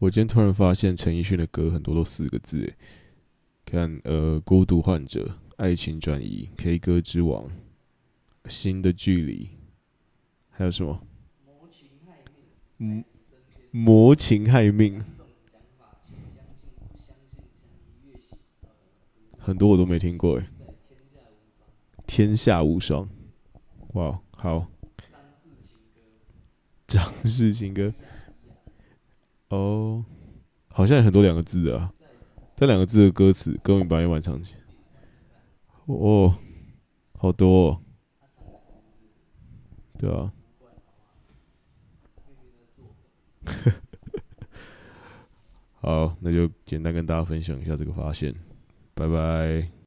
我今天突然发现陈奕迅的歌很多都四个字，诶，看，呃，孤独患者、爱情转移、K 歌之王、新的距离，还有什么？嗯，魔情害命。很多我都没听过，诶，天下无双。哇，好。张氏情歌。哦，好像有很多两个字啊，这两个字的歌词，歌名把也蛮常见。哦，好多哦。对啊。好，那就简单跟大家分享一下这个发现，拜拜。